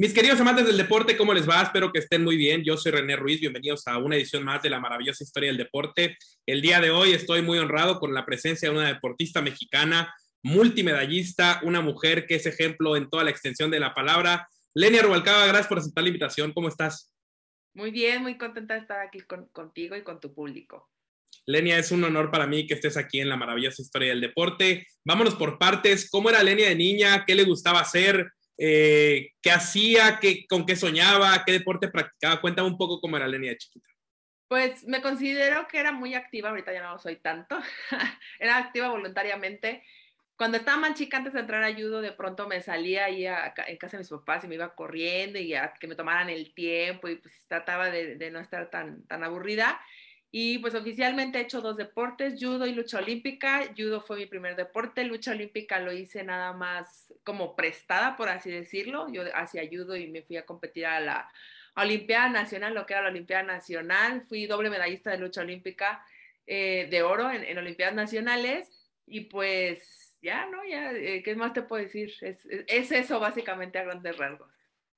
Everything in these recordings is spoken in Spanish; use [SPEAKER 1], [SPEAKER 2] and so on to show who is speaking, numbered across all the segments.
[SPEAKER 1] Mis queridos amantes del deporte, ¿cómo les va? Espero que estén muy bien. Yo soy René Ruiz, bienvenidos a una edición más de la maravillosa historia del deporte. El día de hoy estoy muy honrado con la presencia de una deportista mexicana, multimedallista, una mujer que es ejemplo en toda la extensión de la palabra. Lenia Rubalcaba, gracias por aceptar la invitación. ¿Cómo estás?
[SPEAKER 2] Muy bien, muy contenta de estar aquí contigo y con tu público.
[SPEAKER 1] Lenia, es un honor para mí que estés aquí en la maravillosa historia del deporte. Vámonos por partes. ¿Cómo era Lenia de niña? ¿Qué le gustaba hacer? Eh, qué hacía, qué, con qué soñaba, qué deporte practicaba. Cuéntame un poco cómo era Lenia de chiquita.
[SPEAKER 2] Pues me considero que era muy activa, ahorita ya no soy tanto, era activa voluntariamente. Cuando estaba más chica, antes de entrar a judo, de pronto me salía ahí en casa de mis papás y me iba corriendo y a que me tomaran el tiempo y pues trataba de, de no estar tan, tan aburrida. Y pues oficialmente he hecho dos deportes, judo y lucha olímpica. Judo fue mi primer deporte, lucha olímpica lo hice nada más como prestada, por así decirlo. Yo hacía judo y me fui a competir a la Olimpiada Nacional, lo que era la Olimpiada Nacional. Fui doble medallista de lucha olímpica eh, de oro en, Olimpiadas Nacionales. Y pues ya, ¿no? Ya, eh, ¿qué más te puedo decir? Es, es eso básicamente a grandes rasgos.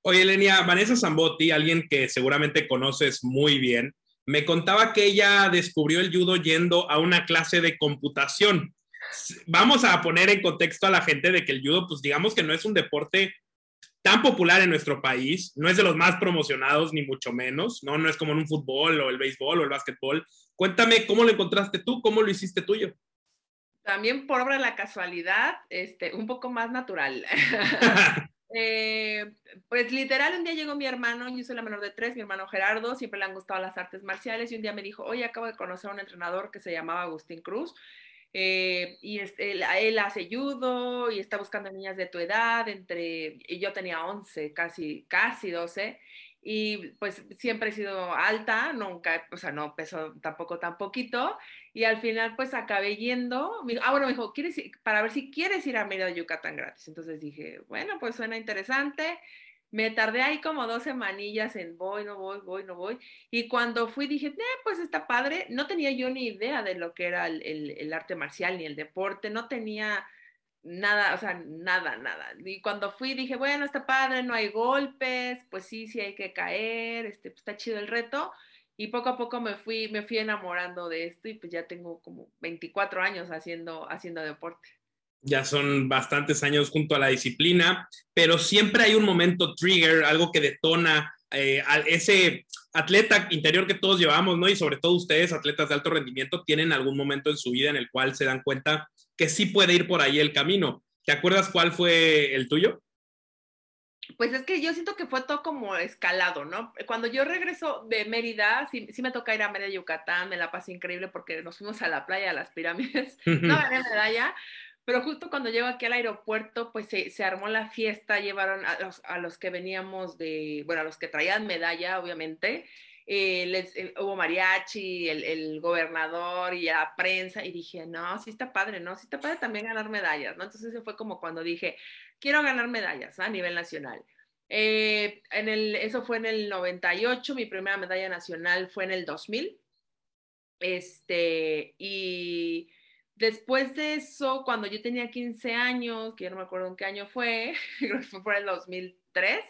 [SPEAKER 1] Oye, Lenia, Vanessa Zambotti, alguien que seguramente conoces muy bien, me contaba que ella descubrió el judo yendo a una clase de computación. Vamos a poner en contexto a la gente de que el judo, pues digamos que no es un deporte tan popular en nuestro país, no es de los más promocionados, ni mucho menos, ¿no? No es como en un fútbol o el béisbol o el básquetbol. Cuéntame cómo lo encontraste tú, cómo lo hiciste tuyo.
[SPEAKER 2] También por obra de la casualidad, este, un poco más natural. Eh, pues literal, un día llegó mi hermano, yo soy la menor de tres, mi hermano Gerardo, siempre le han gustado las artes marciales y un día me dijo, oye, acabo de conocer a un entrenador que se llamaba Agustín Cruz eh, y él, hace judo y está buscando niñas de tu edad, entre, y yo tenía 11, casi, casi 12, y pues siempre he sido alta, nunca, o sea, no peso tampoco tan poquito, y al final pues acabé yendo, ah, bueno, me dijo, ¿quieres para ver si quieres ir a Mérida, Yucatán gratis, entonces dije, bueno, pues suena interesante, me tardé ahí como dos semanillas en voy, no voy, voy, no voy, y cuando fui dije, eh, pues está padre, no tenía yo ni idea de lo que era el, el arte marcial ni el deporte, no tenía nada, o sea, nada, nada. Y cuando fui dije, bueno, está padre, no hay golpes, pues sí, sí hay que caer, este, pues está chido el reto. Y poco a poco me fui, me fui enamorando de esto y pues ya tengo como 24 años haciendo, haciendo deporte.
[SPEAKER 1] Ya son bastantes años junto a la disciplina, pero siempre hay un momento trigger, algo que detona eh, ese atleta interior que todos llevamos, ¿no? Y sobre todo ustedes, atletas de alto rendimiento, tienen algún momento en su vida en el cual se dan cuenta que sí puede ir por ahí el camino. ¿Te acuerdas cuál fue el tuyo?
[SPEAKER 2] Pues es que yo siento que fue todo como escalado, ¿no? Cuando yo regreso de Mérida, sí, me toca ir a Mérida, Yucatán, me la pasé increíble porque nos fuimos a la playa, a las pirámides, no gané medalla, pero justo cuando llego aquí al aeropuerto, pues se, se armó la fiesta, llevaron a los, a los, que veníamos de, bueno, a los que traían medalla, obviamente, eh, les, eh, hubo mariachi, el, el, gobernador y la prensa, y dije, no, sí está padre, ¿no? Sí está padre también ganar medallas, ¿no? Entonces fue como cuando dije, quiero ganar medallas a nivel nacional. Eh, eso fue en el 98, mi primera medalla nacional fue en el 2000. Este, y después de eso, cuando yo tenía 15 años, que ya no me acuerdo en qué año fue, creo que fue por el 2003,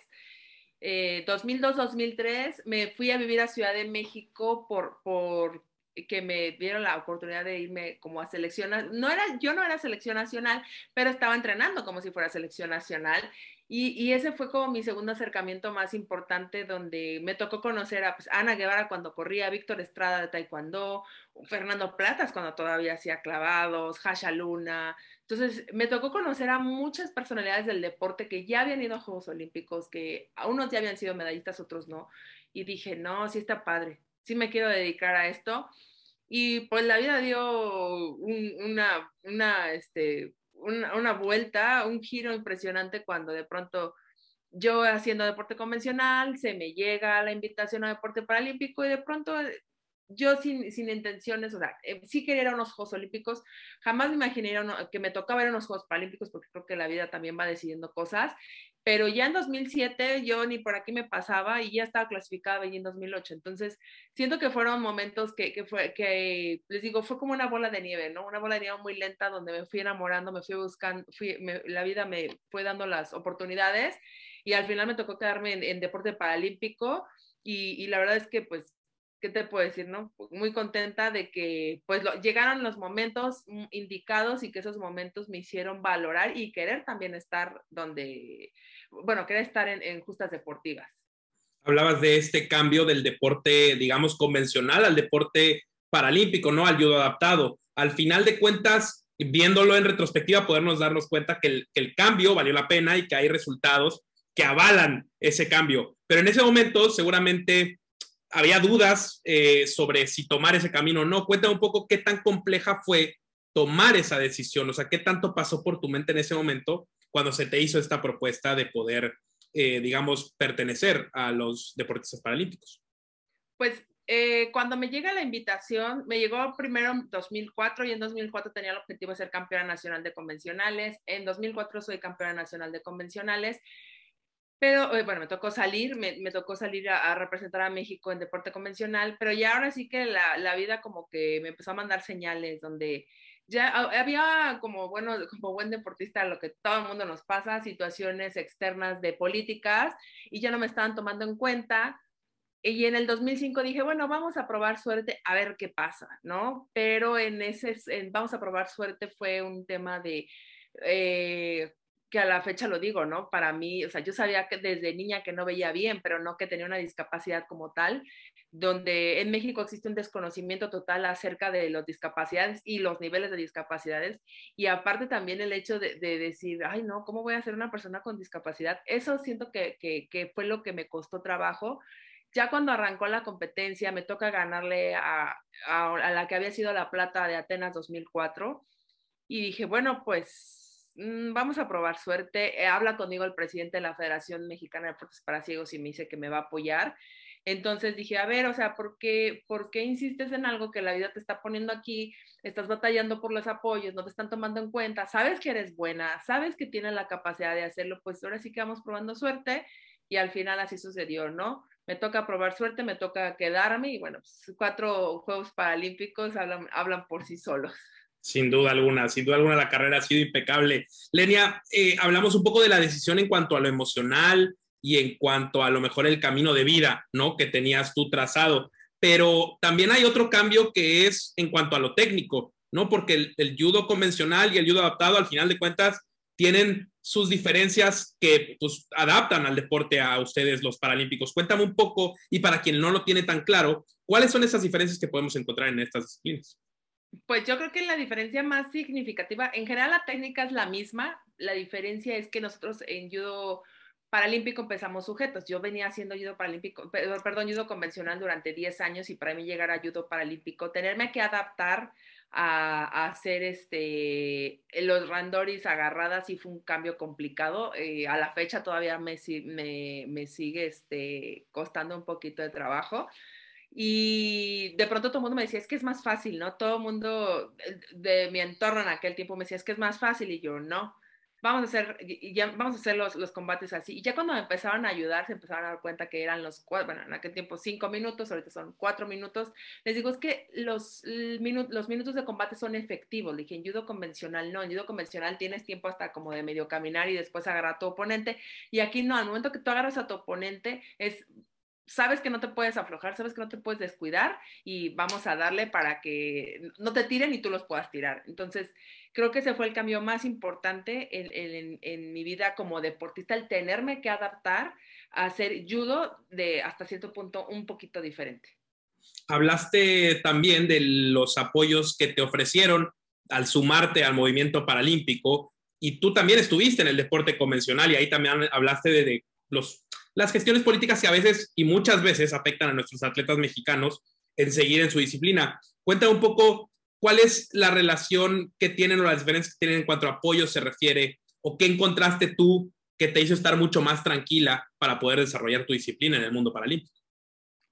[SPEAKER 2] 2002-2003 eh, me fui a vivir a Ciudad de México por, por que me dieron la oportunidad de irme como a selección, no era, yo no era selección nacional, pero estaba entrenando como si fuera selección nacional y, ese fue como mi segundo acercamiento más importante donde me tocó conocer a pues, Ana Guevara cuando corría, Víctor Estrada de Taekwondo, Fernando Platas cuando todavía hacía clavados, Hasha Luna. Entonces me tocó conocer a muchas personalidades del deporte que ya habían ido a Juegos Olímpicos, que unos ya habían sido medallistas, otros no. Y dije, no, sí está padre, sí me quiero dedicar a esto. Y pues la vida dio una, una, este, una, vuelta, un giro impresionante cuando de pronto yo haciendo deporte convencional, se me llega la invitación a deporte paralímpico y de pronto yo sin, sin intenciones, o sea, eh, sí quería ir a unos Juegos Olímpicos, jamás me imaginé que me tocaba ir a unos Juegos Paralímpicos porque creo que la vida también va decidiendo cosas, pero ya en 2007 yo ni por aquí me pasaba y ya estaba clasificada ahí en 2008, entonces siento que fueron momentos que, que, fue, que les digo, fue como una bola de nieve, ¿no? Una bola de nieve muy lenta donde me fui enamorando, me fui buscando, la vida me fue dando las oportunidades y al final me tocó quedarme en, deporte paralímpico y, la verdad es que pues, ¿qué te puedo decir, no? Muy contenta de que pues llegaron los momentos indicados y que esos momentos me hicieron valorar y querer también estar donde, bueno, querer estar en, en justas deportivas.
[SPEAKER 1] Hablabas de este cambio del deporte, digamos, convencional al deporte paralímpico, ¿no? Al judo adaptado. Al final de cuentas, viéndolo en retrospectiva, podernos darnos cuenta que el, cambio valió la pena y que hay resultados que avalan ese cambio. Pero en ese momento seguramente había dudas eh, sobre si tomar ese camino o no. Cuéntame un poco qué tan compleja fue tomar esa decisión, o sea, qué tanto pasó por tu mente en ese momento cuando se te hizo esta propuesta de poder, eh, digamos, pertenecer a los deportistas paralímpicos.
[SPEAKER 2] Pues eh, cuando me llega la invitación, me llegó primero en 2004 y en 2004 tenía el objetivo de ser campeona nacional de convencionales. En 2004 soy campeona nacional de convencionales. Pero eh, bueno, me tocó salir, me, me tocó salir a, representar a México en deporte convencional, pero ya ahora sí que la, la, vida como que me empezó a mandar señales donde ya había como, bueno, como buen deportista, lo que todo el mundo nos pasa, situaciones externas de políticas y ya no me estaban tomando en cuenta y en el 2005 dije, bueno, vamos a probar suerte a ver qué pasa, ¿no? Pero en ese, vamos a probar suerte fue un tema de, eh, que a la fecha lo digo, ¿no? Para mí, o sea, yo sabía que desde niña que no veía bien, pero no que tenía una discapacidad como tal, donde en México existe un desconocimiento total acerca de las discapacidades y los niveles de discapacidades, y aparte también el hecho de, decir, ay, no, ¿cómo voy a ser una persona con discapacidad? Eso siento que, que, fue lo que me costó trabajo ya cuando arrancó la competencia, me toca ganarle a, la que había sido la plata de Atenas 2004. Y dije, bueno, pues mm, vamos a probar suerte. Eh, habla conmigo el presidente de la Federación Mexicana de Deportes para Ciegos y me dice que me va a apoyar. Entonces dije, a ver, o sea, ¿por qué, ¿por qué insistes en algo que la vida te está poniendo aquí? Estás batallando por los apoyos, no te están tomando en cuenta, sabes que eres buena, sabes que tienes la capacidad de hacerlo, pues ahora sí que vamos probando suerte y al final así sucedió, ¿no? me toca probar suerte, me toca quedarme y bueno, pues, cuatro Juegos Paralímpicos hablan, hablan por sí solos.
[SPEAKER 1] Sin duda alguna, sin duda alguna la carrera ha sido impecable. Lenia, eh, hablamos un poco de la decisión en cuanto a lo emocional y en cuanto a lo mejor el camino de vida, ¿no? Que tenías tú trazado. Pero también hay otro cambio que es en cuanto a lo técnico, ¿no? Porque el, el judo convencional y el judo adaptado, al final de cuentas, tienen sus diferencias que pues, adaptan al deporte a ustedes, los paralímpicos. Cuéntame un poco, y para quien no lo tiene tan claro, ¿cuáles son esas diferencias que podemos encontrar en estas disciplinas?
[SPEAKER 2] Pues yo creo que la diferencia más significativa, en general la técnica es la misma, la diferencia es que nosotros en judo paralímpico empezamos sujetos. Yo venía haciendo judo paralímpico, perdón, judo convencional durante 10 años y para mí llegar a judo paralímpico, tenerme que adaptar a, hacer este, los randoris agarradas y fue un cambio complicado. Eh, a la fecha todavía me, me, me, sigue este, costando un poquito de trabajo. Y de pronto todo el mundo me decía, es que es más fácil, ¿no? Todo el mundo de mi entorno en aquel tiempo me decía, es que es más fácil y yo no vamos a hacer, ya, vamos a hacer los, los, combates así. Y ya cuando me empezaron a ayudar, se empezaron a dar cuenta que eran los cuatro, bueno, en aquel tiempo cinco minutos, ahorita son cuatro minutos. Les digo, es que los, los minutos de combate son efectivos. Le dije, en judo convencional no, en judo convencional tienes tiempo hasta como de medio caminar y después agarrar a tu oponente. Y aquí no, al momento que tú agarras a tu oponente, es sabes que no te puedes aflojar, sabes que no te puedes descuidar y vamos a darle para que no te tiren y tú los puedas tirar. Entonces, creo que ese fue el cambio más importante en, mi vida como deportista, el tenerme que adaptar a hacer judo de hasta cierto punto un poquito diferente.
[SPEAKER 1] Hablaste también de los apoyos que te ofrecieron al sumarte al movimiento paralímpico y tú también estuviste en el deporte convencional y ahí también hablaste de los las gestiones políticas que a veces y muchas veces afectan a nuestros atletas mexicanos en seguir en su disciplina. Cuenta un poco cuál es la relación que tienen o las diferencias que tienen en cuanto a apoyo se refiere o qué encontraste tú que te hizo estar mucho más tranquila para poder desarrollar tu disciplina en el mundo paralímpico.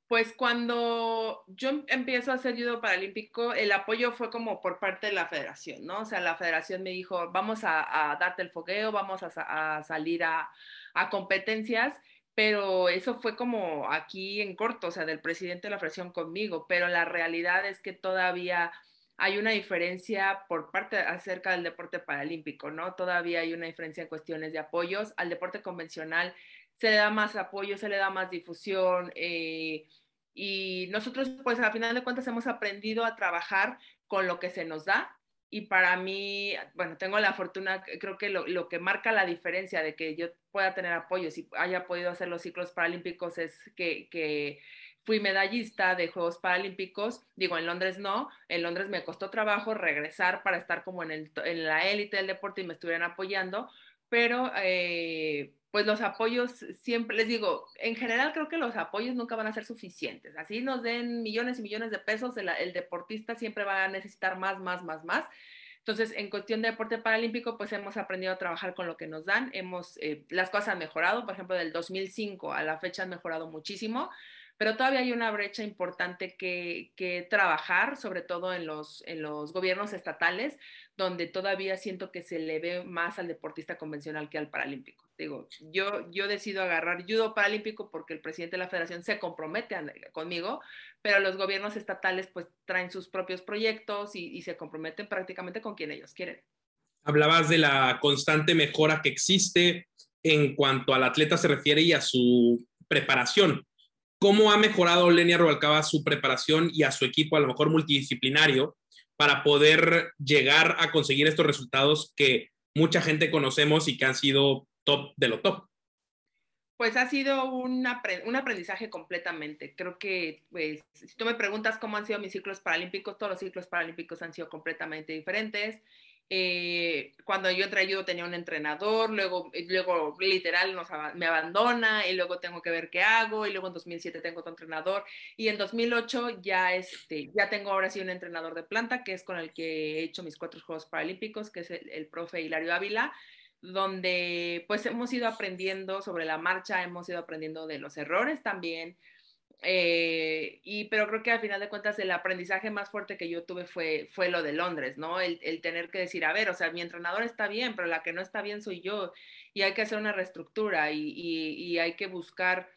[SPEAKER 2] Pues cuando yo empiezo a hacer judo paralímpico, el apoyo fue como por parte de la federación, ¿no? O sea, la federación me dijo, vamos a, darte el fogueo, vamos a, salir a, a competencias pero eso fue como aquí en corto, o sea, del presidente de la federación conmigo, pero la realidad es que todavía hay una diferencia por parte acerca del deporte paralímpico, ¿no? Todavía hay una diferencia en cuestiones de apoyos. Al deporte convencional se le da más apoyo, se le da más difusión. Eh, y nosotros, pues, a final de cuentas, hemos aprendido a trabajar con lo que se nos da. Y para mí, bueno, tengo la fortuna, creo que lo, lo que marca la diferencia de que yo pueda tener apoyo, si haya podido hacer los ciclos paralímpicos, es que, que fui medallista de Juegos Paralímpicos, digo, en Londres no, en Londres me costó trabajo regresar para estar como en, el, en la élite del deporte y me estuvieran apoyando, pero eh, pues los apoyos siempre, les digo, en general creo que los apoyos nunca van a ser suficientes. Así nos den millones y millones de pesos, el, el deportista siempre va a necesitar más, más, más, más. Entonces, en cuestión de deporte paralímpico, pues hemos aprendido a trabajar con lo que nos dan. Hemos, eh, las cosas han mejorado, por ejemplo, del 2005 a la fecha han mejorado muchísimo pero todavía hay una brecha importante que, trabajar, sobre todo en los, en los gobiernos estatales, donde todavía siento que se le ve más al deportista convencional que al paralímpico. Digo, yo, yo decido agarrar judo paralímpico porque el presidente de la federación se compromete conmigo, pero los gobiernos estatales pues traen sus propios proyectos y, y se comprometen prácticamente con quien ellos quieren.
[SPEAKER 1] Hablabas de la constante mejora que existe en cuanto al atleta se refiere y a su preparación ¿Cómo ha mejorado Lenia Rubalcaba su preparación y a su equipo, a lo mejor multidisciplinario, para poder llegar a conseguir estos resultados que mucha gente conocemos y que han sido top de lo top?
[SPEAKER 2] Pues ha sido un, aprendizaje completamente. Creo que, pues, si tú me preguntas cómo han sido mis ciclos paralímpicos, todos los ciclos paralímpicos han sido completamente diferentes. Eh, cuando yo entré yo tenía un entrenador, luego, luego literal nos, me abandona y luego tengo que ver qué hago y luego en 2007 tengo otro entrenador y en 2008 ya, este, ya tengo ahora sí un entrenador de planta que es con el que he hecho mis cuatro Juegos Paralímpicos, que es el, el profe Hilario Ávila donde pues hemos ido aprendiendo sobre la marcha, hemos ido aprendiendo de los errores también, eh, y, pero creo que al final de cuentas el aprendizaje más fuerte que yo tuve fue, fue lo de Londres, ¿no? El, el, tener que decir, a ver, o sea, mi entrenador está bien, pero la que no está bien soy yo y hay que hacer una reestructura y, y, y hay que buscar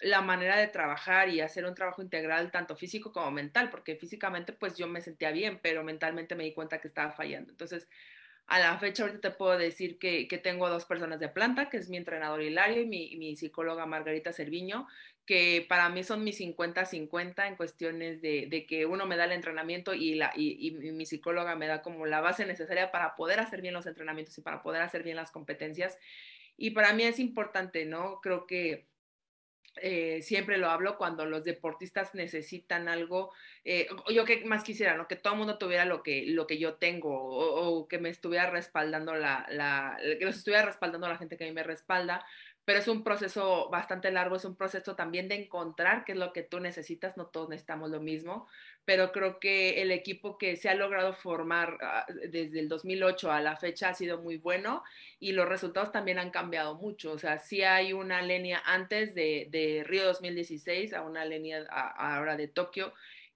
[SPEAKER 2] la manera de trabajar y hacer un trabajo integral tanto físico como mental, porque físicamente pues yo me sentía bien, pero mentalmente me di cuenta que estaba fallando. Entonces, a la fecha ahorita te puedo decir que, que tengo dos personas de planta, que es mi entrenador Hilario y mi, mi psicóloga Margarita Cerviño, que para mí son mis 50-50 en cuestiones de, de, que uno me da el entrenamiento y, la, y, y, mi psicóloga me da como la base necesaria para poder hacer bien los entrenamientos y para poder hacer bien las competencias. Y para mí es importante, ¿no? Creo que eh, siempre lo hablo cuando los deportistas necesitan algo, eh, yo que más quisiera, ¿no? Que todo el mundo tuviera lo que, lo que yo tengo o, que me estuviera respaldando la, la, que los estuviera respaldando la gente que a mí me respalda, pero es un proceso bastante largo, es un proceso también de encontrar qué es lo que tú necesitas, no todos necesitamos lo mismo, pero creo que el equipo que se ha logrado formar ah, desde el 2008 a la fecha ha sido muy bueno y los resultados también han cambiado mucho, o sea, sí hay una línea antes de, de Río 2016 a una línea ahora de Tokio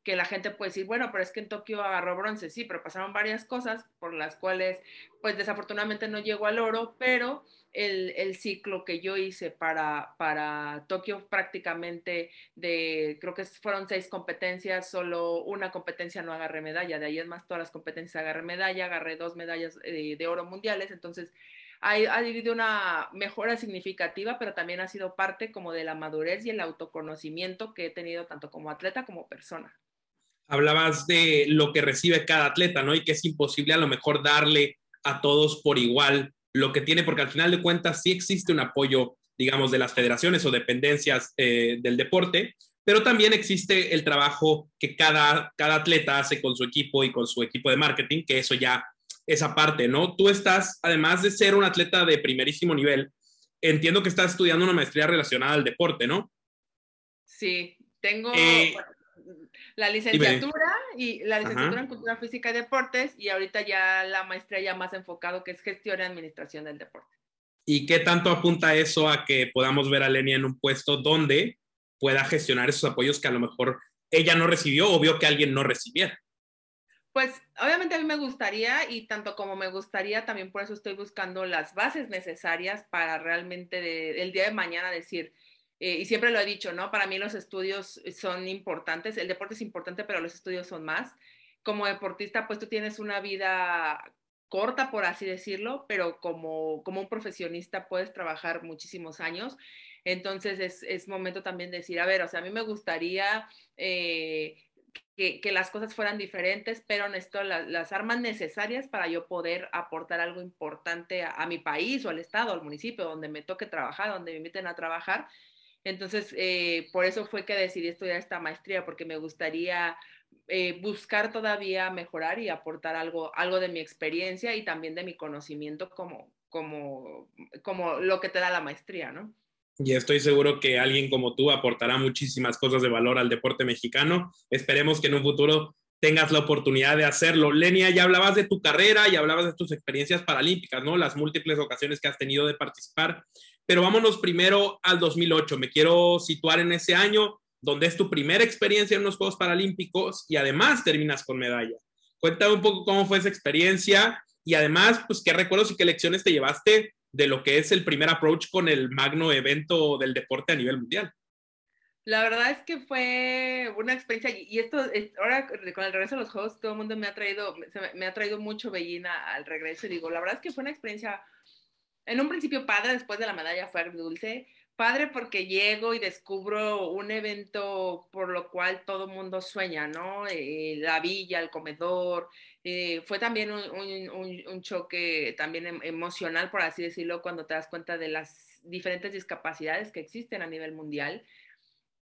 [SPEAKER 2] que la gente puede decir, bueno, pero es que en Tokio agarró bronce, sí, pero pasaron varias cosas por las cuales, pues desafortunadamente no llegó al oro, pero el, el ciclo que yo hice para, para Tokio prácticamente de, creo que fueron seis competencias, solo una competencia no agarré medalla, de ahí es más todas las competencias agarré medalla, agarré dos medallas eh, de oro mundiales, entonces ha, habido una mejora significativa, pero también ha sido parte como de la madurez y el autoconocimiento que he tenido tanto como atleta como persona
[SPEAKER 1] hablabas de lo que recibe cada atleta, ¿no? Y que es imposible a lo mejor darle a todos por igual lo que tiene, porque al final de cuentas sí existe un apoyo, digamos, de las federaciones o dependencias eh, del deporte, pero también existe el trabajo que cada, cada atleta hace con su equipo y con su equipo de marketing, que eso ya es aparte, ¿no? Tú estás, además de ser un atleta de primerísimo nivel, entiendo que estás estudiando una maestría relacionada al deporte, ¿no?
[SPEAKER 2] Sí, tengo, eh, la licenciatura y la licenciatura en cultura física y deportes y ahorita ya la maestría ya más enfocado que es gestión y administración del deporte.
[SPEAKER 1] ¿Y qué tanto apunta eso a que podamos ver a Lenia en un puesto donde pueda gestionar esos apoyos que a lo mejor ella no recibió o vio que alguien no recibiera?
[SPEAKER 2] Pues obviamente a mí me gustaría y tanto como me gustaría, también por eso estoy buscando las bases necesarias para realmente de, el día de mañana decir, eh, y siempre lo he dicho, ¿no? Para mí los estudios son importantes, el deporte es importante, pero los estudios son más. Como deportista, pues tú tienes una vida corta, por así decirlo, pero como, como un profesionista puedes trabajar muchísimos años. Entonces es, es momento también de decir, a ver, o sea, a mí me gustaría... Eh, que, que, las cosas fueran diferentes, pero necesito la, las armas necesarias para yo poder aportar algo importante a, a, mi país o al estado, al municipio, donde me toque trabajar, donde me inviten a trabajar. Entonces, eh, por eso fue que decidí estudiar esta maestría, porque me gustaría eh, buscar todavía mejorar y aportar algo, algo de mi experiencia y también de mi conocimiento como, como, como lo que te da la maestría, ¿no?
[SPEAKER 1] y estoy seguro que alguien como tú aportará muchísimas cosas de valor al deporte mexicano. Esperemos que en un futuro tengas la oportunidad de hacerlo. Lenia, ya hablabas de tu carrera y hablabas de tus experiencias paralímpicas, ¿no? Las múltiples ocasiones que has tenido de participar. Pero vámonos primero al 2008. Me quiero situar en ese año donde es tu primera experiencia en los Juegos Paralímpicos y además terminas con medalla. Cuéntame un poco cómo fue esa experiencia y además, pues, qué recuerdos y qué lecciones te llevaste de lo que es el primer approach con el magno evento del deporte a nivel mundial.
[SPEAKER 2] La verdad es que fue una experiencia, y esto, ahora con el regreso a los Juegos, todo el mundo me ha traído, me ha traído mucho bellina al regreso, y digo, la verdad es que fue una experiencia, en un principio padre, después de la medalla fue dulce, padre porque llego y descubro un evento por lo cual todo mundo sueña, ¿no? Eh, la villa, el comedor. Eh, fue también un, un, un, choque también em, emocional, por así decirlo, cuando te das cuenta de las diferentes discapacidades que existen a nivel mundial.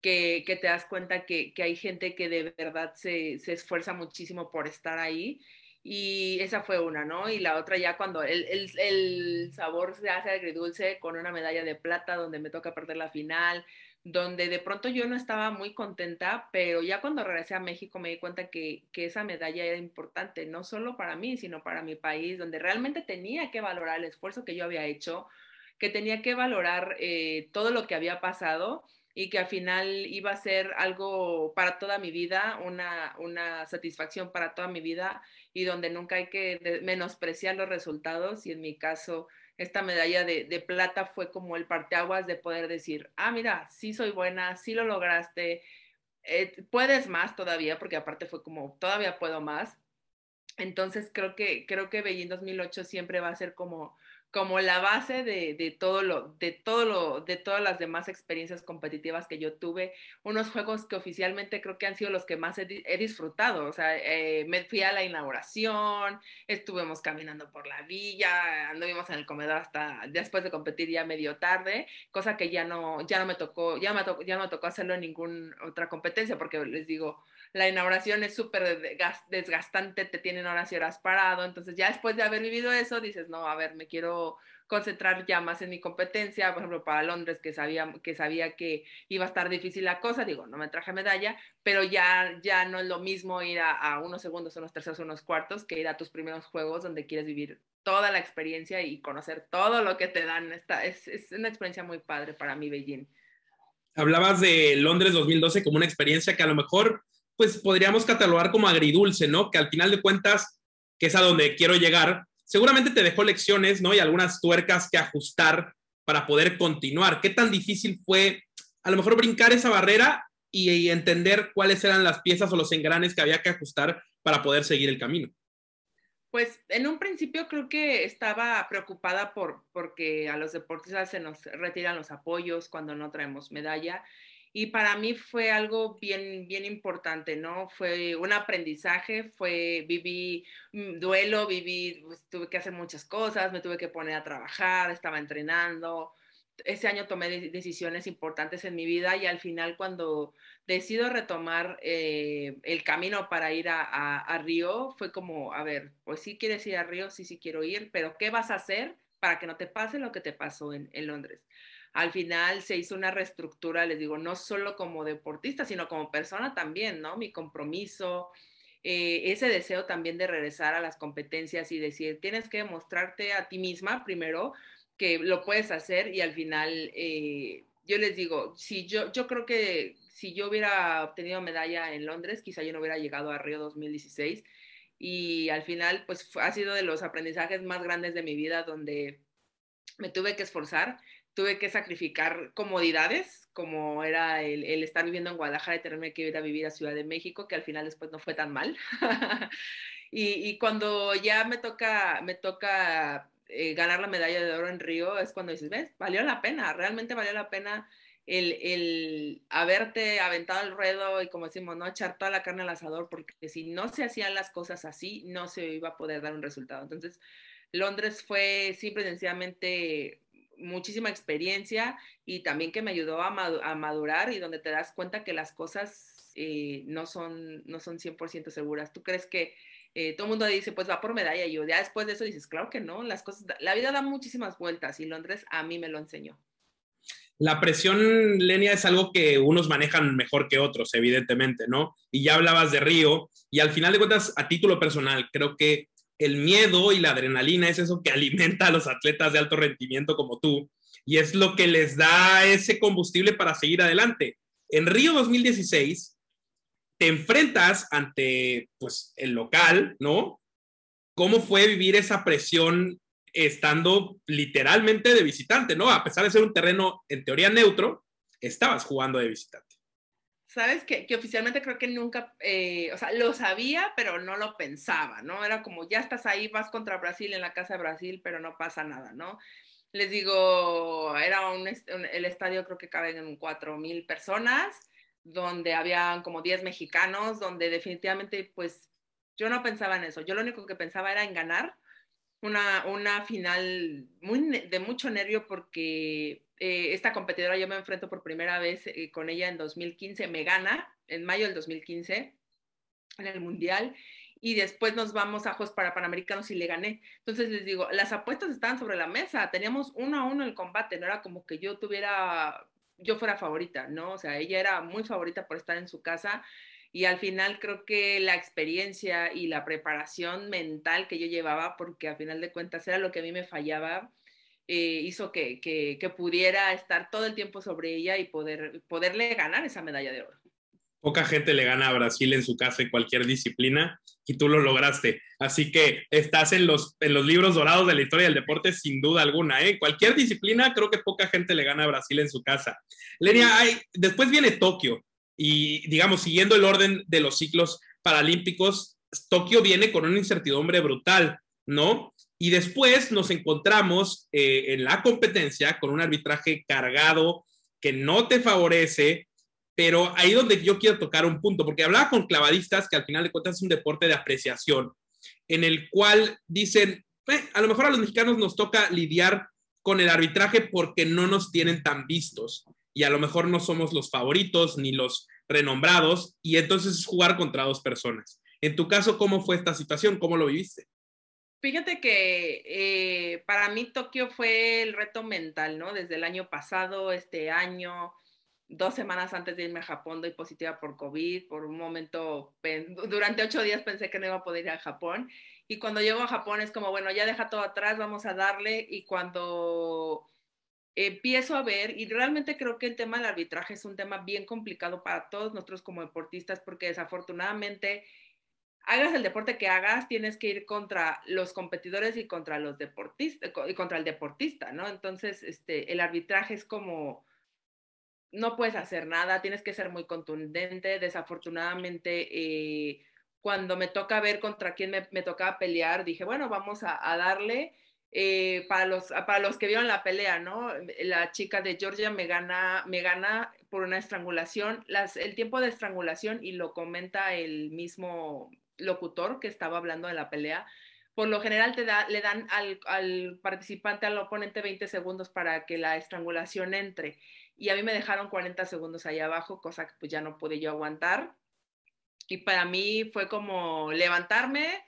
[SPEAKER 2] Que, que te das cuenta que, que, hay gente que de verdad se, se esfuerza muchísimo por estar ahí y esa fue una, ¿no? Y la otra ya cuando el, el, el, sabor se hace agridulce con una medalla de plata donde me toca perder la final, donde de pronto yo no estaba muy contenta, pero ya cuando regresé a México me di cuenta que, que esa medalla era importante, no solo para mí, sino para mi país, donde realmente tenía que valorar el esfuerzo que yo había hecho, que tenía que valorar eh, todo lo que había pasado y que al final iba a ser algo para toda mi vida, una, una satisfacción para toda mi vida y donde nunca hay que menospreciar los resultados y en mi caso esta medalla de, plata fue como el parteaguas de poder decir, ah, mira, sí soy buena, sí lo lograste, eh, puedes más todavía, porque aparte fue como, todavía puedo más. Entonces creo que, creo que Beijing 2008 siempre va a ser como como la base de, de, todo lo, de todo lo, de todas las demás experiencias competitivas que yo tuve, unos juegos que oficialmente creo que han sido los que más he, he disfrutado, o sea, eh, me fui a la inauguración, estuvimos caminando por la villa, anduvimos en el comedor hasta después de competir ya medio tarde, cosa que ya no, ya no me tocó, ya me tocó, ya no me tocó hacerlo en ninguna otra competencia, porque les digo, la inauguración es súper desgastante, te tienen horas y horas parado, entonces ya después de haber vivido eso, dices, no, a ver, me quiero concentrar ya más en mi competencia, por ejemplo, para Londres, que sabía que, sabía que iba a estar difícil la cosa, digo, no me traje medalla, pero ya, ya no es lo mismo ir a, a unos segundos, unos terceros, unos cuartos, que ir a tus primeros juegos donde quieres vivir toda la experiencia y conocer todo lo que te dan. Esta, es, es una experiencia muy padre para mí, Beijing.
[SPEAKER 1] Hablabas de Londres 2012 como una experiencia que a lo mejor pues podríamos catalogar como agridulce, ¿no? Que al final de cuentas, que es a donde quiero llegar, seguramente te dejó lecciones, ¿no? Y algunas tuercas que ajustar para poder continuar. ¿Qué tan difícil fue a lo mejor brincar esa barrera y, y entender cuáles eran las piezas o los engranes que había que ajustar para poder seguir el camino?
[SPEAKER 2] Pues en un principio creo que estaba preocupada por porque a los deportistas se nos retiran los apoyos cuando no traemos medalla y para mí fue algo bien, bien importante, ¿no? Fue un aprendizaje, fue, viví duelo, viví, pues, tuve que hacer muchas cosas, me tuve que poner a trabajar, estaba entrenando. Ese año tomé decisiones importantes en mi vida y al final cuando decido retomar eh, el camino para ir a, a, a, Río, fue como, a ver, pues sí quieres ir a Río, sí, sí quiero ir, pero ¿qué vas a hacer para que no te pase lo que te pasó en, en Londres? Al final se hizo una reestructura, les digo, no solo como deportista, sino como persona también, ¿no? Mi compromiso, eh, ese deseo también de regresar a las competencias y decir, tienes que demostrarte a ti misma primero que lo puedes hacer y al final, eh, yo les digo, si yo, yo creo que si yo hubiera obtenido medalla en Londres, quizá yo no hubiera llegado a Río 2016 y al final, pues ha sido de los aprendizajes más grandes de mi vida donde me tuve que esforzar, tuve que sacrificar comodidades, como era el, el, estar viviendo en Guadalajara y tenerme que ir a vivir a Ciudad de México, que al final después no fue tan mal. y, y, cuando ya me toca, me toca eh, ganar la medalla de oro en Río es cuando dices, ves, valió la pena, realmente valió la pena el, el, haberte aventado el ruedo y como decimos, no echar toda la carne al asador, porque si no se hacían las cosas así, no se iba a poder dar un resultado. Entonces, Londres fue simple y sencillamente muchísima experiencia y también que me ayudó a, madurar y donde te das cuenta que las cosas eh, no, son, no son 100% seguras. ¿Tú crees que eh, todo el mundo dice, pues va por medalla? Y yo ya después de eso dices, claro que no, las cosas, la vida da muchísimas vueltas y Londres a mí me lo enseñó.
[SPEAKER 1] La presión, Lenia, es algo que unos manejan mejor que otros, evidentemente, ¿no? Y ya hablabas de Río, y al final de cuentas, a título personal, creo que el miedo y la adrenalina es eso que alimenta a los atletas de alto rendimiento como tú, y es lo que les da ese combustible para seguir adelante. En Río 2016, te enfrentas ante, pues, el local, ¿no? ¿Cómo fue vivir esa presión estando literalmente de visitante, ¿no? A pesar de ser un terreno en teoría neutro, estabas jugando de visitante.
[SPEAKER 2] Sabes que, que oficialmente creo que nunca, eh, o sea, lo sabía, pero no lo pensaba, ¿no? Era como, ya estás ahí, vas contra Brasil en la casa de Brasil, pero no pasa nada, ¿no? Les digo, era un, el estadio creo que caben en cuatro mil personas, donde habían como 10 mexicanos, donde definitivamente, pues, yo no pensaba en eso. Yo lo único que pensaba era en ganar una, una final muy, de mucho nervio porque eh, esta competidora yo me enfrento por primera vez eh, con ella en 2015, me gana en mayo del 2015 en el Mundial y después nos vamos a Juegos para Panamericanos y le gané. Entonces les digo, las apuestas estaban sobre la mesa, teníamos uno a uno el combate, no era como que yo tuviera, yo fuera favorita, ¿no? O sea, ella era muy favorita por estar en su casa y al final creo que la experiencia y la preparación mental que yo llevaba, porque al final de cuentas era lo que a mí me fallaba, eh, hizo que, que, pudiera estar todo el tiempo sobre ella y poder, poderle ganar esa medalla de oro.
[SPEAKER 1] Poca gente le gana a Brasil en su casa en cualquier disciplina y tú lo lograste. Así que estás en los, en los libros dorados de la historia del deporte sin duda alguna. ¿eh? Cualquier disciplina creo que poca gente le gana a Brasil en su casa. Lenia, después viene Tokio y digamos, siguiendo el orden de los ciclos paralímpicos, Tokio viene con una incertidumbre brutal, ¿no? Y después nos encontramos eh, en la competencia con un arbitraje cargado que no te favorece, pero ahí donde yo quiero tocar un punto, porque hablaba con clavadistas que al final de cuentas es un deporte de apreciación, en el cual dicen, eh, a lo mejor a los mexicanos nos toca lidiar con el arbitraje porque no nos tienen tan vistos y a lo mejor no somos los favoritos ni los renombrados y entonces es jugar contra dos personas. En tu caso, ¿cómo fue esta situación? ¿Cómo lo viviste?
[SPEAKER 2] Fíjate que eh, para mí Tokio fue el reto mental, ¿no? Desde el año pasado, este año, dos semanas antes de irme a Japón, doy positiva por COVID. Por un momento, durante ocho días pensé que no iba a poder ir a Japón. Y cuando llego a Japón es como, bueno, ya deja todo atrás, vamos a darle. Y cuando empiezo a ver, y realmente creo que el tema del arbitraje es un tema bien complicado para todos nosotros como deportistas, porque desafortunadamente, hagas el deporte que hagas, tienes que ir contra los competidores y contra los deportistas, y contra el deportista, ¿no? Entonces, este, el arbitraje es como, no puedes hacer nada, tienes que ser muy contundente, desafortunadamente, eh, cuando me toca ver contra quién me, me tocaba pelear, dije, bueno, vamos a, a darle eh, para, los, para los que vieron la pelea, ¿no? La chica de Georgia me gana, me gana por una estrangulación, el tiempo de estrangulación, y lo comenta el mismo locutor que estaba hablando de la pelea, por lo general te da, le dan al, al, participante, al oponente 20 segundos para que la estrangulación entre. Y a mí me dejaron 40 segundos ahí abajo, cosa que pues ya no pude yo aguantar. Y para mí fue como levantarme,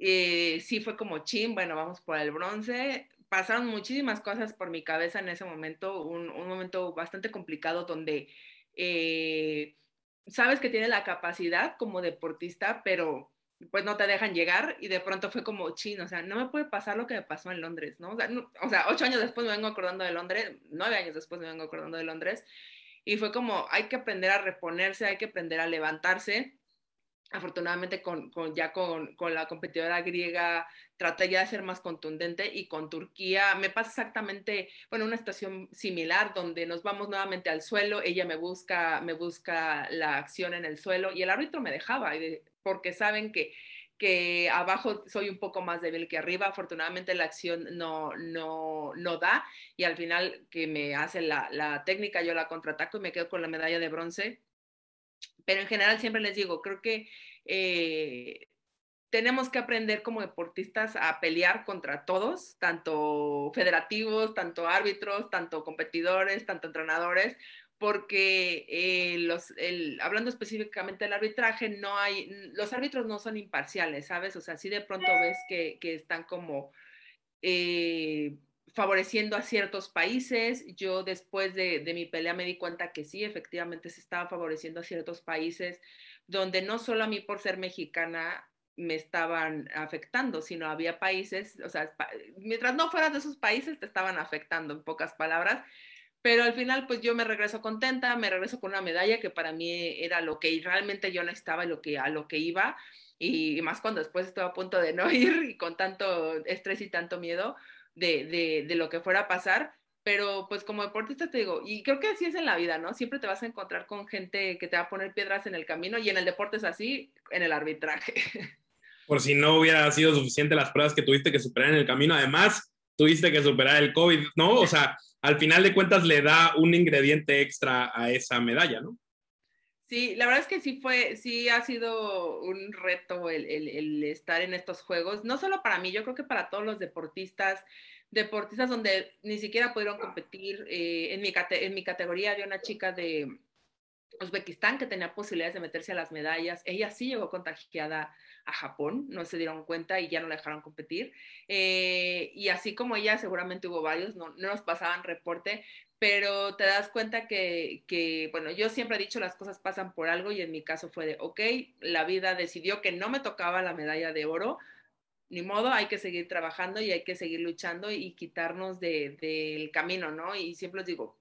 [SPEAKER 2] eh, sí fue como chin, bueno, vamos por el bronce. Pasaron muchísimas cosas por mi cabeza en ese momento, un, un momento bastante complicado donde eh, sabes que tiene la capacidad como deportista, pero pues no te dejan llegar y de pronto fue como chin, o sea, no me puede pasar lo que me pasó en Londres, ¿no? O sea, o sea, ocho años después me vengo acordando de Londres, nueve años después me vengo acordando de Londres y fue como hay que aprender a reponerse, hay que aprender a levantarse afortunadamente con, con ya con, con, la competidora griega traté ya de ser más contundente y con Turquía me pasa exactamente, bueno, una situación similar donde nos vamos nuevamente al suelo, ella me busca, me busca la acción en el suelo y el árbitro me dejaba porque saben que, que abajo soy un poco más débil que arriba. Afortunadamente la acción no, no, no da y al final que me hace la, la técnica, yo la contraataco y me quedo con la medalla de bronce. Pero en general siempre les digo, creo que eh, tenemos que aprender como deportistas a pelear contra todos, tanto federativos, tanto árbitros, tanto competidores, tanto entrenadores, porque eh, los, el, hablando específicamente del arbitraje, no hay, los árbitros no son imparciales, ¿sabes? O sea, si de pronto ves que, que están como eh, favoreciendo a ciertos países. Yo después de, de, mi pelea me di cuenta que sí, efectivamente se estaba favoreciendo a ciertos países donde no solo a mí por ser mexicana me estaban afectando, sino había países, o sea, mientras no fueras de esos países te estaban afectando, en pocas palabras. Pero al final, pues yo me regreso contenta, me regreso con una medalla que para mí era lo que realmente yo necesitaba y lo que, a lo que iba. Y, más cuando después estuve a punto de no ir y con tanto estrés y tanto miedo de, de, lo que fuera a pasar. Pero pues como deportista te digo, y creo que así es en la vida, ¿no? Siempre te vas a encontrar con gente que te va a poner piedras en el camino y en el deporte es así, en el arbitraje.
[SPEAKER 1] Por si no hubiera sido suficiente las pruebas que tuviste que superar en el camino, además tuviste que superar el COVID, ¿no? O sea, al final de cuentas le da un ingrediente extra a esa medalla, ¿no?
[SPEAKER 2] Sí, la verdad es que sí fue, sí ha sido un reto el, estar en estos juegos, no solo para mí, yo creo que para todos los deportistas, deportistas donde ni siquiera pudieron competir. Eh, en, mi, en categoría había una chica de Uzbekistán que tenía posibilidades de meterse a las medallas. Ella sí llegó contagiada a Japón, no se dieron cuenta y ya no la dejaron competir. Eh, y así como ella, seguramente hubo varios, no, nos pasaban reporte, pero te das cuenta que, que, bueno, yo siempre he dicho las cosas pasan por algo y en mi caso fue de, ok, la vida decidió que no me tocaba la medalla de oro, ni modo, hay que seguir trabajando y hay que seguir luchando y quitarnos del de, camino, ¿no? Y siempre les digo,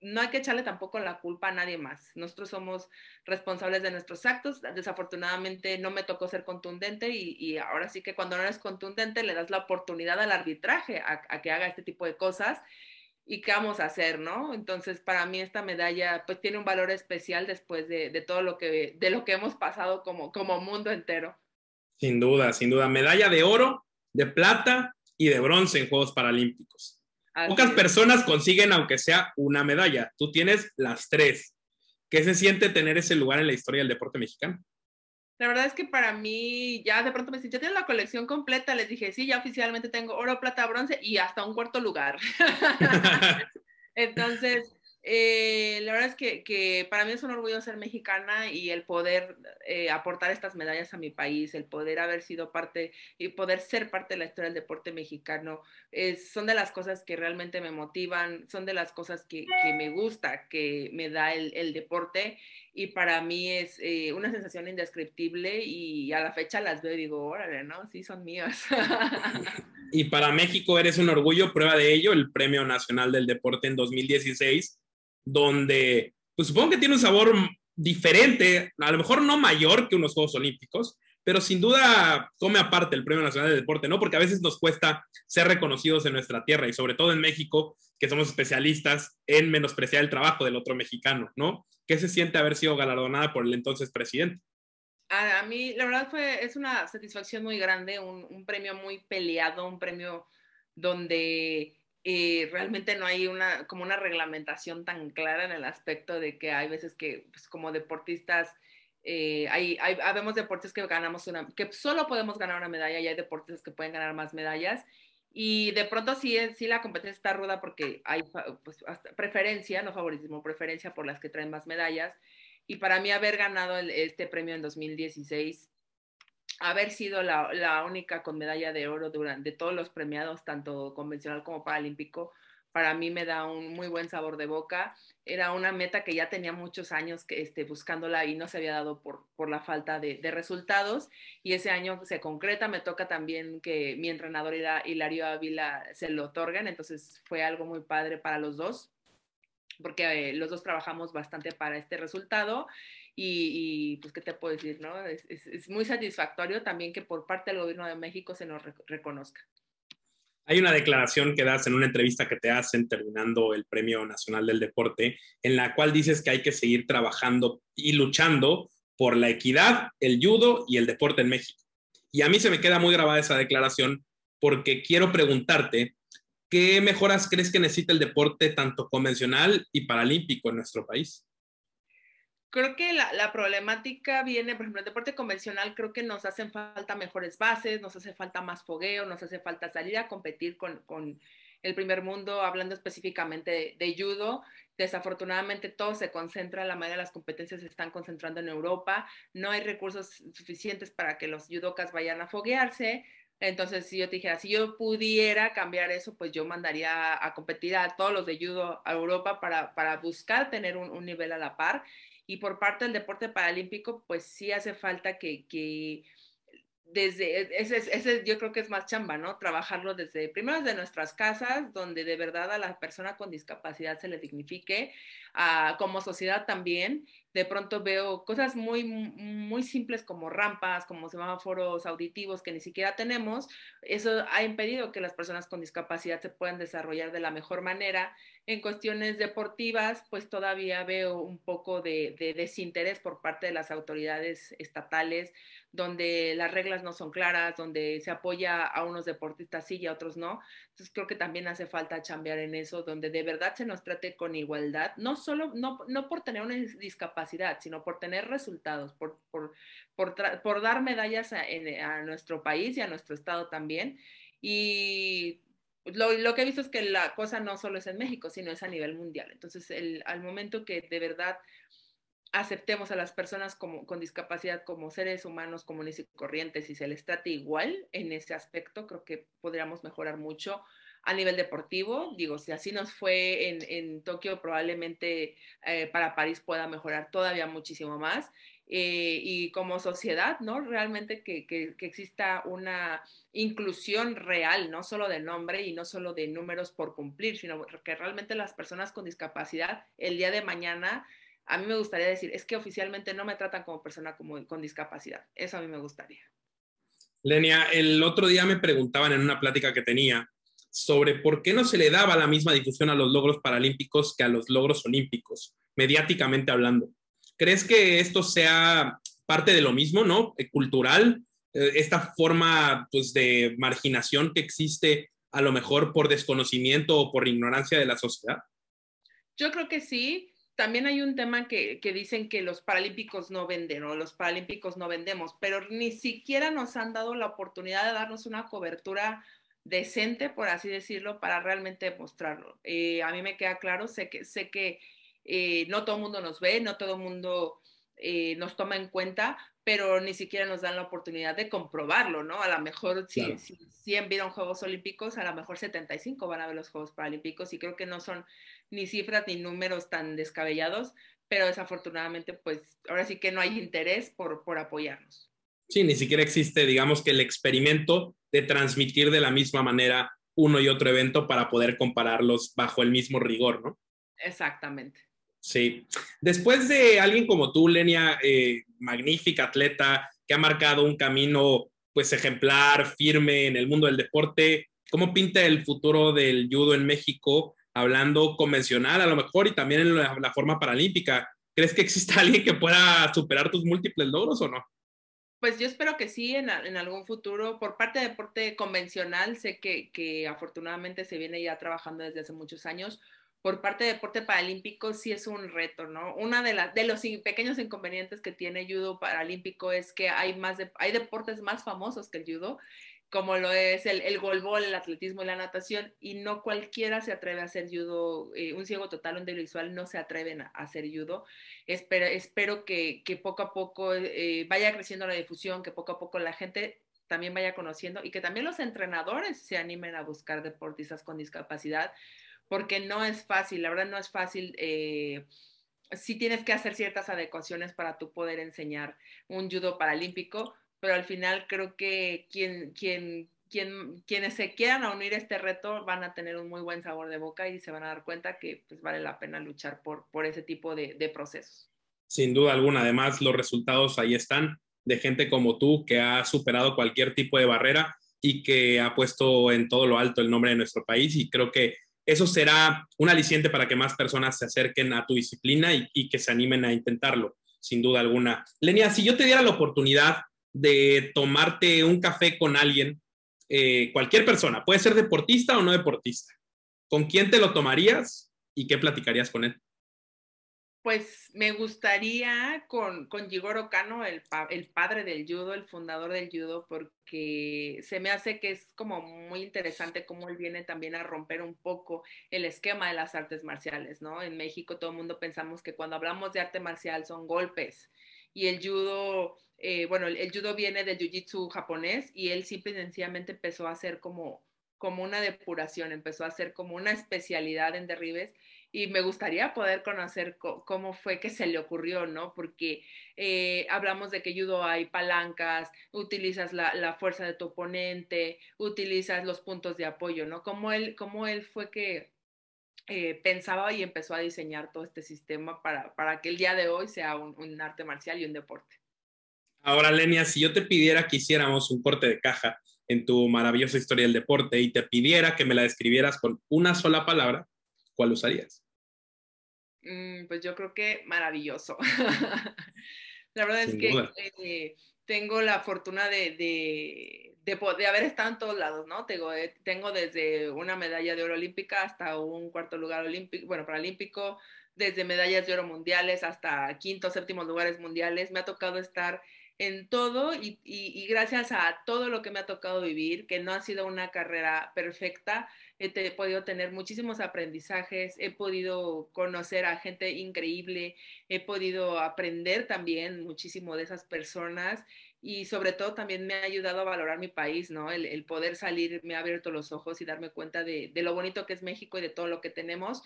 [SPEAKER 2] no hay que echarle tampoco la culpa a nadie más. Nosotros somos responsables de nuestros actos. Desafortunadamente no me tocó ser contundente y, y ahora sí que cuando no eres contundente le das la oportunidad al arbitraje a, a, que haga este tipo de cosas. ¿Y qué vamos a hacer, no? Entonces, para mí esta medalla pues tiene un valor especial después de, de todo lo que, de lo que hemos pasado como, como mundo entero.
[SPEAKER 1] Sin duda, sin duda. Medalla de oro, de plata y de bronce en Juegos Paralímpicos. Así Pocas es. personas consiguen, aunque sea una medalla. Tú tienes las tres. ¿Qué se siente tener ese lugar en la historia del deporte mexicano?
[SPEAKER 2] La verdad es que para mí, ya de pronto me dicen, ¿ya tienes la colección completa? Les dije, sí, ya oficialmente tengo oro, plata, bronce y hasta un cuarto lugar. Entonces, eh, la verdad es que, que, para mí es un orgullo ser mexicana y el poder eh, aportar estas medallas a mi país, el poder haber sido parte y poder ser parte de la historia del deporte mexicano, es, son de las cosas que realmente me motivan, son de las cosas que, que me gusta, que me da el, el deporte y para mí es eh, una sensación indescriptible y a la fecha las veo y digo, órale, ¿no? Sí, son mías.
[SPEAKER 1] y para México eres un orgullo, prueba de ello, el Premio Nacional del Deporte en 2016 donde pues supongo que tiene un sabor diferente, a lo mejor no mayor que unos Juegos Olímpicos, pero sin duda come aparte el Premio Nacional de Deporte, ¿no? Porque a veces nos cuesta ser reconocidos en nuestra tierra y sobre todo en México, que somos especialistas en menospreciar el trabajo del otro mexicano, ¿no? ¿Qué se siente haber sido galardonada por el entonces presidente?
[SPEAKER 2] A, mí, la verdad, fue, es una satisfacción muy grande, un, premio muy peleado, un premio donde eh, realmente no hay una, como una reglamentación tan clara en el aspecto de que hay veces que, pues, como deportistas, eh, hay, hay, deportes que ganamos una, que solo podemos ganar una medalla y hay deportistas que pueden ganar más medallas. Y de pronto sí, sí la competencia está ruda porque hay pues, preferencia, no favoritismo, preferencia por las que traen más medallas. Y para mí haber ganado este premio en 2016 haber sido la, la, única con medalla de oro durante todos los premiados, tanto convencional como paralímpico, para mí me da un muy buen sabor de boca. Era una meta que ya tenía muchos años que, este, buscándola y no se había dado por, por la falta de, resultados. Y ese año se concreta. Me toca también que mi entrenador Hilario Ávila se lo otorgan. Entonces fue algo muy padre para los dos, porque eh, los dos trabajamos bastante para este resultado. Y, pues, ¿qué te puedo decir? No? Es, es, muy satisfactorio también que por parte del gobierno de México se nos re reconozca.
[SPEAKER 1] Hay una declaración que das en una entrevista que te hacen terminando el Premio Nacional del Deporte, en la cual dices que hay que seguir trabajando y luchando por la equidad, el judo y el deporte en México. Y a mí se me queda muy grabada esa declaración porque quiero preguntarte, ¿qué mejoras crees que necesita el deporte tanto convencional y paralímpico en nuestro país?
[SPEAKER 2] Creo que la, problemática viene, por ejemplo, el deporte convencional, creo que nos hacen falta mejores bases, nos hace falta más fogueo, nos hace falta salir a competir con, con el primer mundo, hablando específicamente de, judo. Desafortunadamente todo se concentra, la mayoría de las competencias se están concentrando en Europa, no hay recursos suficientes para que los judokas vayan a foguearse. Entonces, si yo te dijera, si yo pudiera cambiar eso, pues yo mandaría a competir a todos los de judo a Europa para, para buscar tener un, un nivel a la par. Y por parte del deporte paralímpico, pues sí hace falta que, que desde, e, ese, ese, yo creo que es más chamba, ¿no? Trabajarlo desde, primero desde nuestras casas, donde de verdad a la persona con discapacidad se le dignifique, como sociedad también. De pronto veo cosas muy, muy simples como rampas, como semáforos auditivos que ni siquiera tenemos. Eso ha impedido que las personas con discapacidad se puedan desarrollar de la mejor manera. En cuestiones deportivas, pues todavía veo un poco de, de desinterés por parte de las autoridades estatales donde las reglas no son claras, donde se apoya a unos deportistas sí y a otros no. Entonces creo que también hace falta chambear en eso, donde de verdad se nos trate con igualdad, no solo, no, no por tener una discapacidad, sino por tener resultados, por, por, por, dar medallas a, a, nuestro país y a nuestro estado también. Y lo, lo, que he visto es que la cosa no solo es en México, sino es a nivel mundial. Entonces, el, al momento que de verdad aceptemos a las personas como, con discapacidad como seres humanos comunes y corrientes y se les trate igual en ese aspecto, creo que podríamos mejorar mucho a nivel deportivo. Digo, si así nos fue en, en Tokio, probablemente eh, para París pueda mejorar todavía muchísimo más. Eh, y como sociedad, ¿no? Realmente que, que, que, exista una inclusión real, no solo de nombre y no solo de números por cumplir, sino que realmente las personas con discapacidad el día de mañana a mí me gustaría decir, es que oficialmente no me tratan como persona como, con discapacidad. Eso a mí me gustaría.
[SPEAKER 1] Lenia, el otro día me preguntaban en una plática que tenía sobre por qué no se le daba la misma difusión a los logros paralímpicos que a los logros olímpicos, mediáticamente hablando. ¿Crees que esto sea parte de lo mismo, no? Eh, cultural, eh, esta forma pues, de marginación que existe a lo mejor por desconocimiento o por ignorancia de la sociedad?
[SPEAKER 2] Yo creo que sí también hay un tema que, que, dicen que los paralímpicos no venden o los paralímpicos no vendemos, pero ni siquiera nos han dado la oportunidad de darnos una cobertura decente, por así decirlo, para realmente mostrarlo. Eh, a mí me queda claro, sé que, sé que eh, no todo el mundo nos ve, no todo el mundo eh, nos toma en cuenta, pero ni siquiera nos dan la oportunidad de comprobarlo, ¿no? A lo mejor si, claro. si 100 vieron Juegos Olímpicos, a lo mejor 75 van a ver los Juegos Paralímpicos y creo que no son ni cifras ni números tan descabellados, pero desafortunadamente, pues ahora sí que no hay interés por, por apoyarnos.
[SPEAKER 1] Sí, ni siquiera existe, digamos que el experimento de transmitir de la misma manera uno y otro evento para poder compararlos bajo el mismo rigor, ¿no?
[SPEAKER 2] Exactamente.
[SPEAKER 1] Sí. Después de alguien como tú, Lenia, eh, magnífica atleta, que ha marcado un camino pues ejemplar, firme en el mundo del deporte, ¿cómo pinta el futuro del judo en México? hablando convencional a lo mejor y también en la, la forma paralímpica. ¿Crees que exista alguien que pueda superar tus múltiples logros o no?
[SPEAKER 2] Pues yo espero que sí, en, algún futuro. Por parte de deporte convencional, sé que, que, afortunadamente se viene ya trabajando desde hace muchos años. Por parte de deporte paralímpico sí es un reto, ¿no? Una de, la, de los pequeños inconvenientes que tiene judo paralímpico es que hay, más de, hay deportes más famosos que el judo como lo es el, el golbol, el atletismo y la natación, y no cualquiera se atreve a hacer judo, eh, un ciego total o un visual no se atreven a, hacer judo. Espero, espero que, que, poco a poco eh, vaya creciendo la difusión, que poco a poco la gente también vaya conociendo y que también los entrenadores se animen a buscar deportistas con discapacidad, porque no es fácil, la verdad no es fácil. Eh, sí tienes que hacer ciertas adecuaciones para tú poder enseñar un judo paralímpico, pero al final creo que quien, quien, quien, quienes se quieran unir a este reto van a tener un muy buen sabor de boca y se van a dar cuenta que pues, vale la pena luchar por, ese tipo de procesos.
[SPEAKER 1] Sin duda alguna, además los resultados ahí están de gente como tú que ha superado cualquier tipo de barrera y que ha puesto en todo lo alto el nombre de nuestro país y creo que eso será un aliciente para que más personas se acerquen a tu disciplina y, que se animen a intentarlo, sin duda alguna. Lenia, si yo te diera la oportunidad de tomarte un café con alguien, eh, cualquier persona, puede ser deportista o no deportista, ¿con quién te lo tomarías y qué platicarías con él?
[SPEAKER 2] Pues me gustaría con, con Jigoro Kano, el, el, padre del judo, el fundador del judo, porque se me hace que es como muy interesante cómo él viene también a romper un poco el esquema de las artes marciales, ¿no? En México todo el mundo pensamos que cuando hablamos de arte marcial son golpes y el judo, eh, bueno, el, judo viene del jiu-jitsu japonés y él simple y sencillamente empezó a hacer como, como una depuración, empezó a hacer como una especialidad en derribes y me gustaría poder conocer cómo fue que se le ocurrió, ¿no? Porque eh, hablamos de que judo hay palancas, utilizas la, fuerza de tu oponente, utilizas los puntos de apoyo, ¿no? ¿Cómo él, cómo él fue que eh, pensaba y empezó a diseñar todo este sistema para, para que el día de hoy sea un, un arte marcial y un deporte?
[SPEAKER 1] Ahora, Lenia, si yo te pidiera que hiciéramos un corte de caja en tu maravillosa historia del deporte y te pidiera que me la describieras con una sola palabra, ¿cuál usarías?
[SPEAKER 2] Mm, pues yo creo que maravilloso. la verdad es que eh, tengo la fortuna de, de, de, haber estado en todos lados, ¿no? Tengo, eh, tengo desde una medalla de oro olímpica hasta un cuarto lugar olímpico, bueno, paralímpico, desde medallas de oro mundiales hasta quinto, séptimo lugares mundiales. Me ha tocado estar en todo y, gracias a todo lo que me ha tocado vivir, que no ha sido una carrera perfecta, he, podido tener muchísimos aprendizajes, he podido conocer a gente increíble, he podido aprender también muchísimo de esas personas y sobre todo también me ha ayudado a valorar mi país, ¿no? El, poder salir me ha abierto los ojos y darme cuenta de lo bonito que es México y de todo lo que tenemos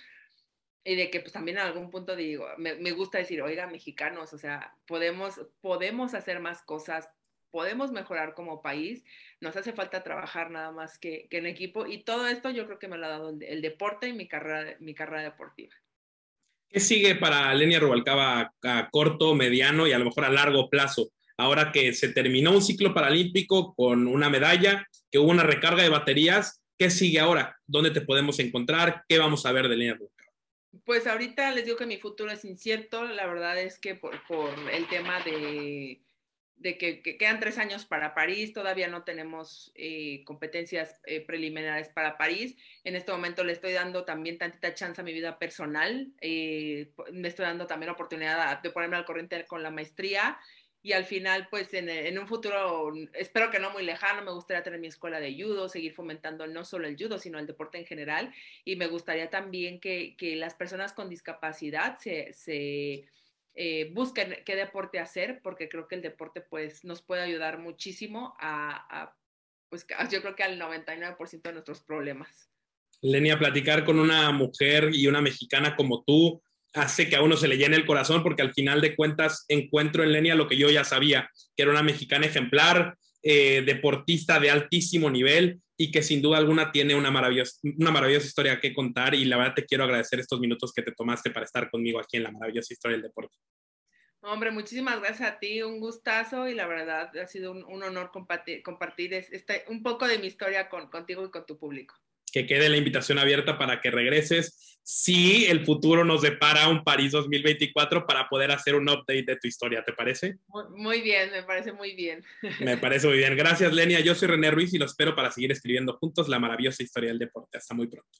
[SPEAKER 2] y de que pues también en algún punto digo, me, me, gusta decir, oiga, mexicanos, o sea, podemos, podemos hacer más cosas, podemos mejorar como país, nos hace falta trabajar nada más que, que en equipo y todo esto yo creo que me lo ha dado el, el deporte y mi carrera, mi carrera deportiva.
[SPEAKER 1] ¿Qué sigue para Lenia Rubalcaba a corto, mediano y a lo mejor a largo plazo? Ahora que se terminó un ciclo paralímpico con una medalla, que hubo una recarga de baterías, ¿qué sigue ahora? ¿Dónde te podemos encontrar? ¿Qué vamos a ver de Lenia Rubalcaba?
[SPEAKER 2] Pues ahorita les digo que mi futuro es incierto. La verdad es que por, el tema de, de que, que, quedan tres años para París, todavía no tenemos eh, competencias eh, preliminares para París. En este momento le estoy dando también tantita chance a mi vida personal. Eh, me estoy dando también la oportunidad de ponerme al corriente con la maestría y al final, pues en, en, un futuro, espero que no muy lejano, me gustaría tener mi escuela de judo, seguir fomentando no solo el judo, sino el deporte en general. Y me gustaría también que, que las personas con discapacidad se, se eh, busquen qué deporte hacer, porque creo que el deporte pues nos puede ayudar muchísimo a, a pues yo creo que al 99% de nuestros problemas.
[SPEAKER 1] Lenia, platicar con una mujer y una mexicana como tú, hace que a uno se le llene el corazón porque al final de cuentas encuentro en Lenia lo que yo ya sabía, que era una mexicana ejemplar, eh, deportista de altísimo nivel y que sin duda alguna tiene una maravillosa, una maravillosa historia que contar y la verdad te quiero agradecer estos minutos que te tomaste para estar conmigo aquí en la maravillosa historia del deporte.
[SPEAKER 2] Hombre, muchísimas gracias a ti, un gustazo y la verdad ha sido un, un honor compartir, compartir este, un poco de mi historia con, contigo y con tu público
[SPEAKER 1] que quede la invitación abierta para que regreses si el futuro nos depara un París 2024 para poder hacer un update de tu historia, ¿te parece?
[SPEAKER 2] Muy bien, me parece muy bien.
[SPEAKER 1] Me parece muy bien. Gracias, Lenia. Yo soy René Ruiz y lo espero para seguir escribiendo juntos la maravillosa historia del deporte. Hasta muy pronto.